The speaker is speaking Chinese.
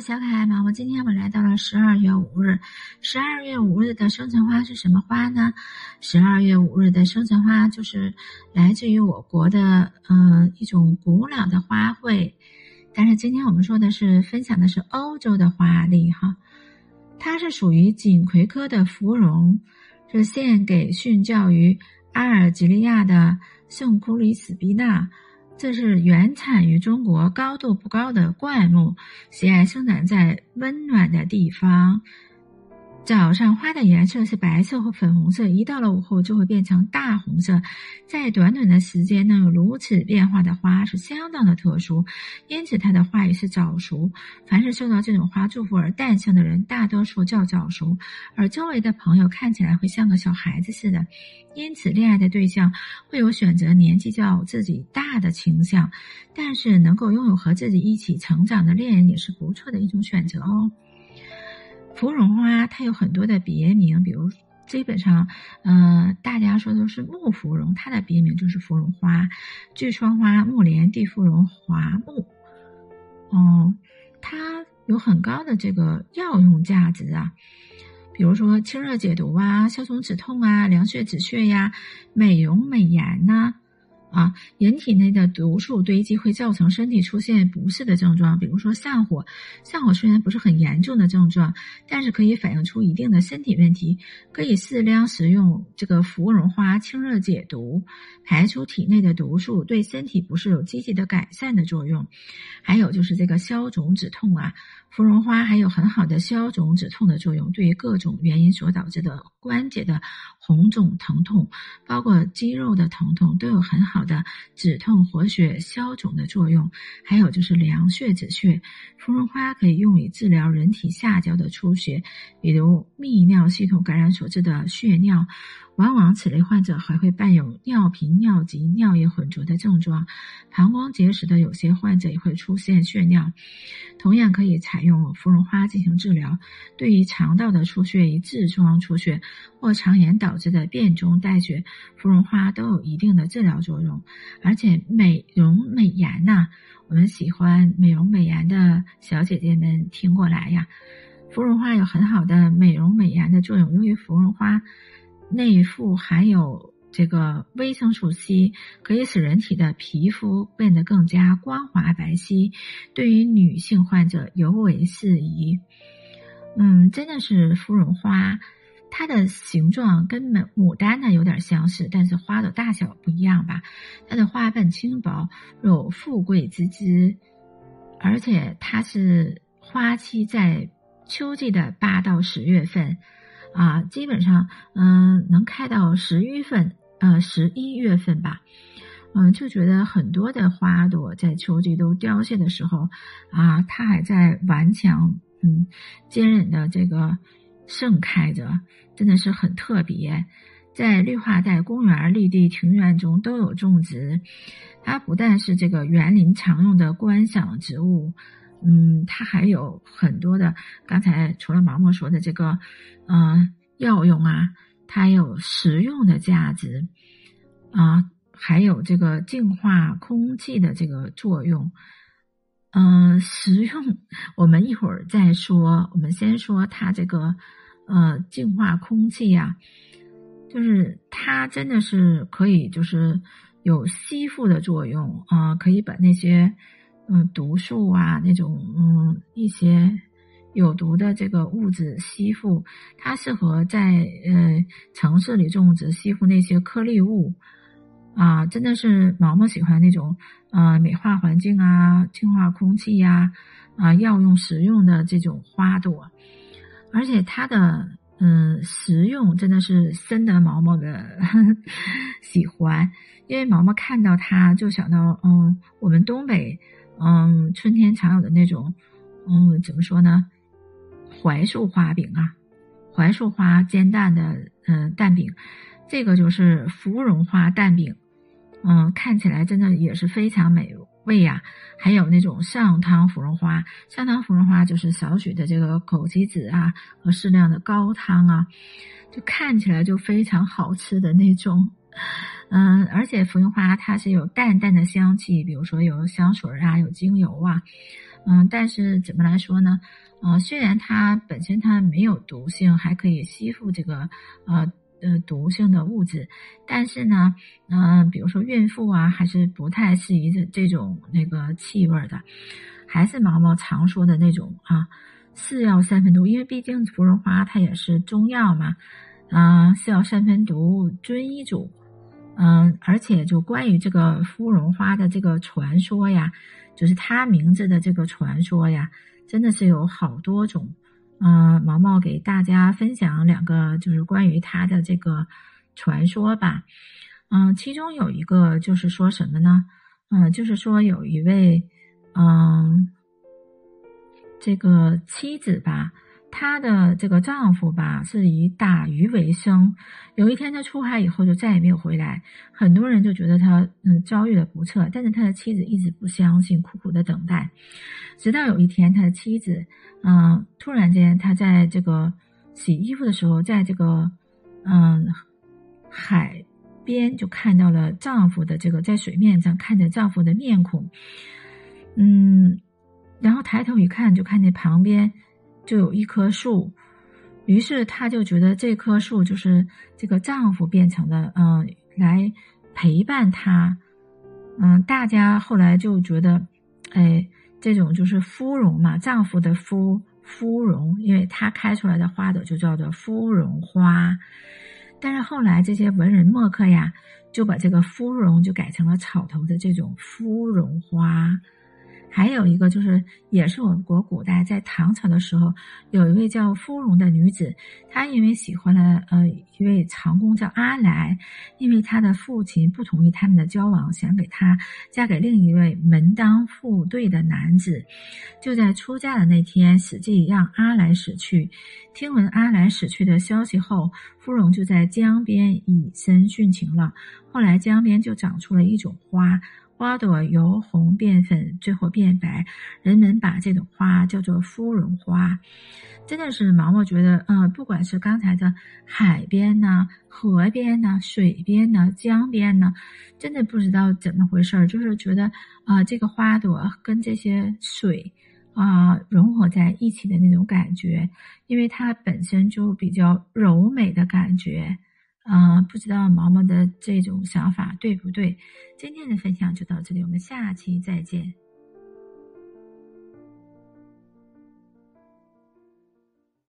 小可爱们，我。今天我来到了十二月五日。十二月五日的生辰花是什么花呢？十二月五日的生辰花就是来自于我国的嗯一种古老的花卉。但是今天我们说的是分享的是欧洲的花例哈，它是属于锦葵科的芙蓉，是献给殉教于阿尔及利亚的圣库里斯比纳。这是原产于中国、高度不高的灌木，喜爱生长在温暖的地方。早上花的颜色是白色或粉红色，一到了午后就会变成大红色。在短短的时间能有如此变化的花是相当的特殊，因此它的花语是早熟。凡是受到这种花祝福而诞生的人，大多数叫早熟，而周围的朋友看起来会像个小孩子似的。因此，恋爱的对象会有选择年纪较自己大的倾向，但是能够拥有和自己一起成长的恋人也是不错的一种选择哦。芙蓉花它有很多的别名，比如基本上，嗯，大家说都是木芙蓉，它的别名就是芙蓉花、巨窗花、木莲、地芙蓉、华木。哦，它有很高的这个药用价值啊，比如说清热解毒啊、消肿止痛啊、凉血止血呀、美容美颜呐。啊人体内的毒素堆积会造成身体出现不适的症状，比如说上火。上火虽然不是很严重的症状，但是可以反映出一定的身体问题。可以适量食用这个芙蓉花清热解毒，排出体内的毒素，对身体不适有积极的改善的作用。还有就是这个消肿止痛啊，芙蓉花还有很好的消肿止痛的作用，对于各种原因所导致的关节的。红肿疼痛，包括肌肉的疼痛，都有很好好的止痛、活血、消肿的作用。还有就是凉血止血，芙蓉花可以用于治疗人体下焦的出血，比如泌尿系统感染所致的血尿。往往此类患者还会伴有尿频、尿急、尿液混浊的症状，膀胱结石的有些患者也会出现血尿。同样可以采用芙蓉花进行治疗。对于肠道的出血、与痔疮出血或肠炎导致的便中带血，芙蓉花都有一定的治疗作用。而且美容美颜呐，我们喜欢美容美颜的小姐姐们听过来呀，芙蓉花有很好的美容美颜的作用。由于芙蓉花。内附含有这个维生素 C，可以使人体的皮肤变得更加光滑白皙，对于女性患者尤为适宜。嗯，真的是芙蓉花，它的形状跟牡丹呢有点相似，但是花的大小不一样吧？它的花瓣轻薄，有富贵之姿，而且它是花期在秋季的八到十月份。啊，基本上，嗯，能开到十一份，呃，十一月份吧，嗯，就觉得很多的花朵在秋季都凋谢的时候，啊，它还在顽强，嗯，坚韧的这个盛开着，真的是很特别。在绿化带、公园、绿地、庭院中都有种植，它不但是这个园林常用的观赏植物。嗯，它还有很多的，刚才除了毛毛说的这个，嗯，药用啊，它有实用的价值，啊，还有这个净化空气的这个作用，嗯，实用我们一会儿再说，我们先说它这个，呃，净化空气呀，就是它真的是可以，就是有吸附的作用啊，可以把那些。嗯，毒素啊，那种嗯一些有毒的这个物质吸附，它适合在呃城市里种植，吸附那些颗粒物啊，真的是毛毛喜欢那种呃美化环境啊，净化空气呀啊，药用食用的这种花朵，而且它的嗯实用真的是深得毛毛的 喜欢，因为毛毛看到它就想到嗯我们东北。嗯，春天常有的那种，嗯，怎么说呢？槐树花饼啊，槐树花煎蛋的，嗯，蛋饼，这个就是芙蓉花蛋饼，嗯，看起来真的也是非常美味呀。还有那种上汤芙蓉花，上汤芙蓉花就是少许的这个枸杞子啊和适量的高汤啊，就看起来就非常好吃的那种。嗯，而且芙蓉花它是有淡淡的香气，比如说有香水啊，有精油啊，嗯，但是怎么来说呢？呃，虽然它本身它没有毒性，还可以吸附这个呃呃毒性的物质，但是呢，嗯，比如说孕妇啊，还是不太适宜这这种那个气味的。还是毛毛常说的那种啊，是药三分毒，因为毕竟芙蓉花它也是中药嘛，啊，是药三分毒，遵医嘱。嗯，而且就关于这个芙蓉花的这个传说呀，就是它名字的这个传说呀，真的是有好多种。嗯，毛毛给大家分享两个，就是关于他的这个传说吧。嗯，其中有一个就是说什么呢？嗯，就是说有一位。嗯，这个妻子吧，她的这个丈夫吧，是以打鱼为生。有一天他出海以后就再也没有回来，很多人就觉得他嗯遭遇了不测。但是他的妻子一直不相信，苦苦的等待。直到有一天，他的妻子嗯突然间，他在这个洗衣服的时候，在这个嗯海边就看到了丈夫的这个在水面上看着丈夫的面孔。嗯，然后抬头一看，就看见旁边就有一棵树，于是她就觉得这棵树就是这个丈夫变成的，嗯，来陪伴她。嗯，大家后来就觉得，哎，这种就是芙蓉嘛，丈夫的芙芙蓉，因为它开出来的花朵就叫做芙蓉花。但是后来这些文人墨客呀，就把这个芙蓉就改成了草头的这种芙蓉花。还有一个就是，也是我国古代在唐朝的时候，有一位叫芙蓉的女子，她因为喜欢了呃一位长工叫阿来，因为她的父亲不同意他们的交往，想给她嫁给另一位门当户对的男子。就在出嫁的那天，史记让阿来死去。听闻阿来死去的消息后，芙蓉就在江边以身殉情了。后来江边就长出了一种花。花朵由红变粉，最后变白，人们把这种花叫做芙蓉花。真的是毛毛觉得，嗯，不管是刚才的海边呢、河边呢、水边呢、江边呢，真的不知道怎么回事儿就是觉得啊，这个花朵跟这些水啊融合在一起的那种感觉，因为它本身就比较柔美的感觉。嗯，不知道毛毛的这种想法对不对？今天的分享就到这里，我们下期再见。